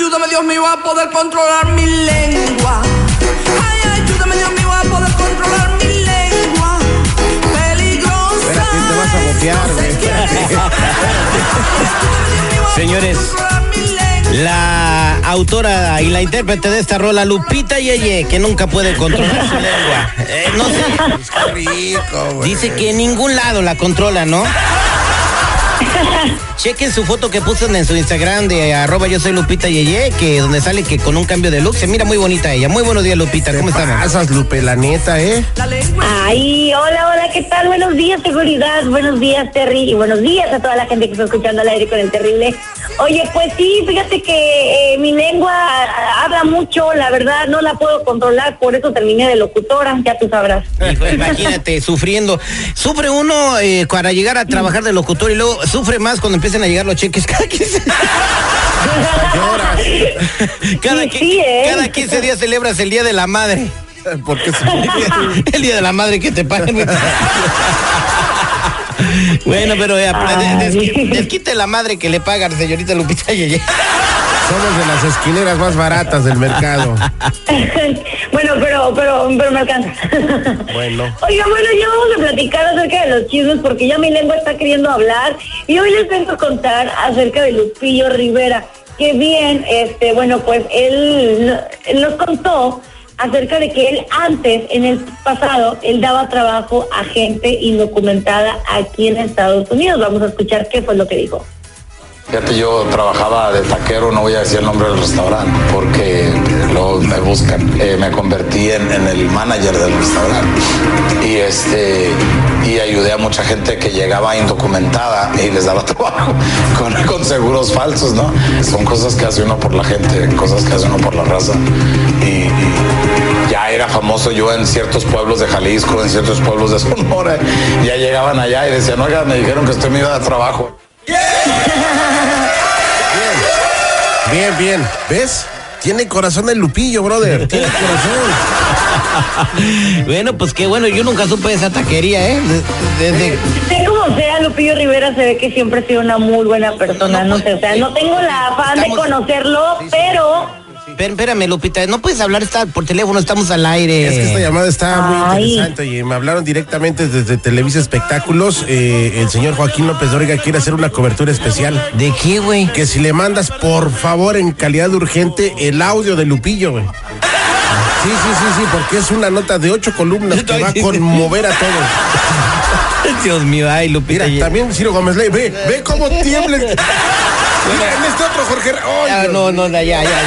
Ayúdame Dios mío a poder controlar mi lengua. Ay, ayúdame Dios mío a poder controlar mi lengua. Peligrosa. Espérate, te vas a güey. Señores, La autora y la intérprete de esta rola, Lupita Yeye, que nunca puede controlar su lengua. Eh, no sé. Güey. Dice que en ningún lado la controla, ¿no? Chequen su foto que puso en su Instagram de arroba yo soy Lupita Yeye, que donde sale que con un cambio de look se mira muy bonita ella. Muy buenos días, Lupita. ¿Cómo estamos? pasas, Lupe, la neta, ¿eh? Ay, hola, hola, ¿qué tal? Buenos días, seguridad. Buenos días, Terry. Y buenos días a toda la gente que está escuchando al aire con el terrible. Oye, pues sí, fíjate que eh, mi lengua habla mucho, la verdad, no la puedo controlar, por eso terminé de locutora, ya tú sabrás. Hijo, imagínate, sufriendo. Sufre uno eh, para llegar a trabajar de locutor y luego sufre más cuando empiezan a llegar los cheques cada 15 cada, Sí, qui- sí, ¿eh? cada 15 días celebras el Día de la Madre. Porque El Día de la Madre que te pagan. bueno, pero eh, des- des- desquite la madre que le pagan, señorita Lupita Yeye. somos de las esquineras más baratas del mercado. bueno, pero, pero, pero me alcanza. Bueno. Oiga, bueno, ya vamos a platicar los chismes porque ya mi lengua está queriendo hablar y hoy les vengo a contar acerca de Lupillo Rivera. Que bien, este, bueno, pues él, nos contó acerca de que él antes, en el pasado, él daba trabajo a gente indocumentada aquí en Estados Unidos. Vamos a escuchar qué fue lo que dijo. Fíjate, yo trabajaba de taquero, no voy a decir el nombre del restaurante, porque luego me buscan. Eh, me convertí en el manager del restaurante. Y este y ayudé a mucha gente que llegaba indocumentada y les daba trabajo con, con seguros falsos, ¿no? Son cosas que hace uno por la gente, cosas que hace uno por la raza. Y, ya era famoso yo en ciertos pueblos de Jalisco, en ciertos pueblos de Sonora. Ya llegaban allá y decían, oiga, me dijeron que usted me iba a dar trabajo. Bien, bien. ¿Ves? Tiene corazón el Lupillo, brother. Tiene corazón. bueno, pues qué bueno, yo nunca supe de esa taquería, ¿eh? De- Desde, Sea como sea, Lupillo Rivera se ve que siempre ha sido una muy buena persona, no sé, o sea, no tengo la afán de conocerlo, pero Espera- Espérame, Lupita, no puedes hablar está por teléfono, estamos al aire. Es que esta llamada está muy Ay. interesante y me hablaron directamente desde Televisa Espectáculos. Eh, el señor Joaquín López Dóriga quiere hacer una cobertura especial. ¿De qué, güey? Que si le mandas, por favor, en calidad urgente, el audio de Lupillo, güey. Sí, sí, sí, sí, porque es una nota de ocho columnas que va a conmover a todos. Dios mío, ay, Lupita. Mira, ya- también Ciro Gómez Ley, ve, ve cómo tiembla. Mira, en este otro Jorge. ¡Ay, Ah, Dios! no, no, ya, ya, ya.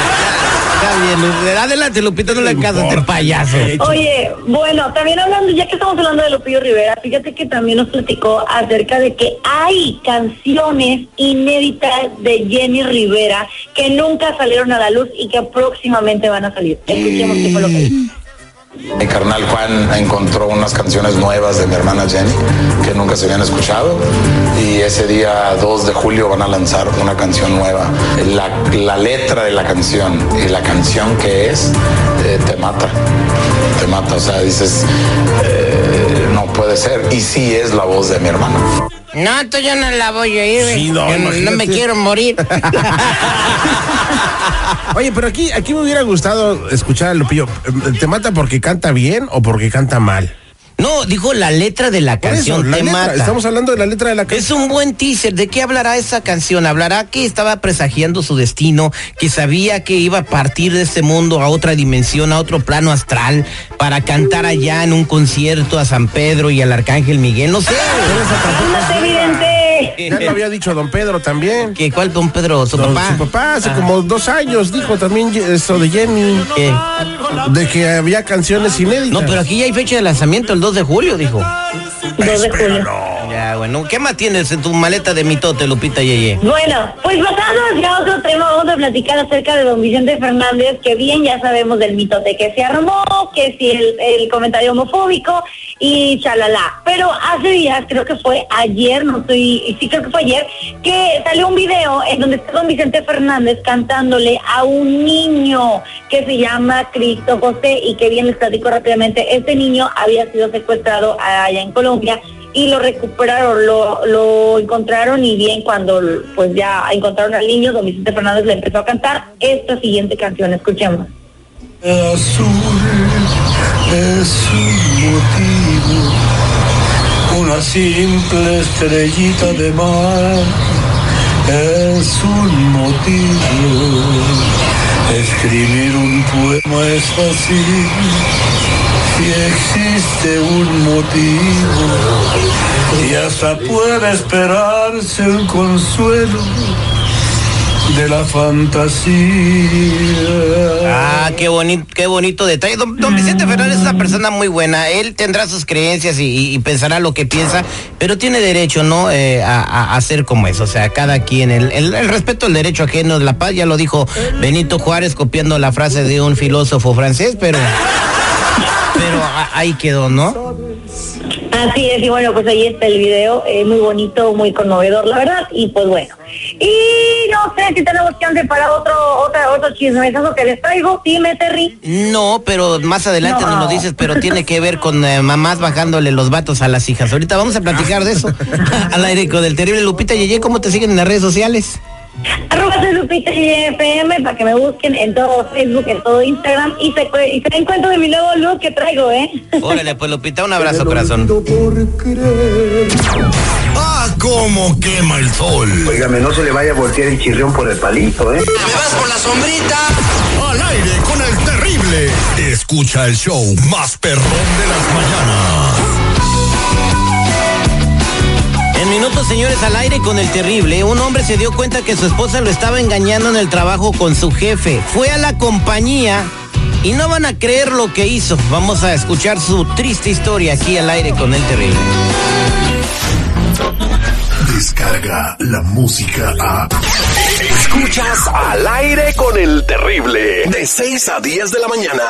Está bien, Lu- adelante, Lupita, no le casas de payaso. Oye, bueno, también hablando, ya que estamos hablando de Lupillo Rivera, fíjate que también nos platicó acerca de que hay canciones inéditas de Jenny Rivera que nunca salieron a la luz y que próximamente van a salir. Escuchemos qué fue lo que dijo. Mi carnal Juan encontró unas canciones nuevas de mi hermana Jenny que nunca se habían escuchado y ese día 2 de julio van a lanzar una canción nueva. La, la letra de la canción y la canción que es eh, te mata, te mata, o sea, dices, eh, no puede ser y sí es la voz de mi hermano. No, esto yo no la voy a ir. Sí, no, no, imagínate. me quiero morir. Oye, pero aquí, aquí me hubiera gustado escuchar a Lupillo. ¿Te mata porque canta bien o porque canta mal? No, dijo la letra de la Por canción, eso, la te letra, mata. Estamos hablando de la letra de la Es canción. un buen teaser. ¿De qué hablará esa canción? Hablará que estaba presagiando su destino, que sabía que iba a partir de este mundo a otra dimensión, a otro plano astral, para cantar allá en un concierto a San Pedro y al Arcángel Miguel. No sé. ¡Ándate, evidente! Ya lo había dicho don Pedro también. ¿Qué, ¿Cuál don Pedro? ¿Su Don- papá? Su papá hace Ah. como dos años dijo también esto de Jenny, ¿Qué? de que había canciones inéditas. No, pero aquí ya hay fecha de lanzamiento, el 2 de julio, dijo. 2 de julio. Ya, bueno. ¿Qué más tienes en tu maleta de mitote, Lupita Yeye? Bueno, pues pasando hacia otro tema, vamos a platicar acerca de don Vicente Fernández, que bien ya sabemos del mitote que se armó, que si el, el comentario homofóbico y chalala. Pero hace días, creo que fue ayer, no estoy, sí creo que fue ayer, que salió un video en donde está don Vicente Fernández cantándole a un niño que se llama Cristo José y que bien les platico rápidamente, este niño había sido secuestrado allá en Colombia y lo recuperaron, lo, lo encontraron y bien cuando pues ya encontraron al niño, don Vicente Fernández le empezó a cantar esta siguiente canción, escuchemos. Azul es un motivo, una simple estrellita de mar es un motivo. Escribir un poema es fácil si existe un motivo y hasta puede esperarse un consuelo de la fantasía. Ah, qué bonito, qué bonito detalle. Don, don Vicente Fernández es una persona muy buena. Él tendrá sus creencias y, y pensará lo que piensa, pero tiene derecho, ¿no? Eh, a, a, hacer como eso. O sea, cada quien, el, el, el, respeto al derecho ajeno de la paz, ya lo dijo Benito Juárez copiando la frase de un filósofo francés, pero, pero ahí quedó, ¿no? Así es, y bueno, pues ahí está el video, eh, muy bonito, muy conmovedor, la verdad, y pues bueno. Y no sé si tenemos chance para otro, otra, otro chismesazo que les traigo, dime, Terry. No, pero más adelante no. nos lo dices, pero tiene que ver con eh, mamás bajándole los vatos a las hijas. Ahorita vamos a platicar de eso. Al aire con el terrible Lupita Yeye, ¿cómo te siguen en las redes sociales? Arroba soy Lupita FM para que me busquen en todo Facebook, en todo Instagram y se, y se den cuenta de mi nuevo look que traigo, ¿eh? Órale, pues Lupita, un abrazo, corazón. ¡Ah, cómo quema el sol! Óigame, no se le vaya a voltear el chirrión por el palito, ¿eh? ¡Me vas por la sombrita! Al aire con el terrible. Escucha el show más perrón de las Señores, al aire con el terrible, un hombre se dio cuenta que su esposa lo estaba engañando en el trabajo con su jefe. Fue a la compañía y no van a creer lo que hizo. Vamos a escuchar su triste historia aquí al aire con el terrible. Descarga la música a. Escuchas al aire con el terrible. De 6 a 10 de la mañana.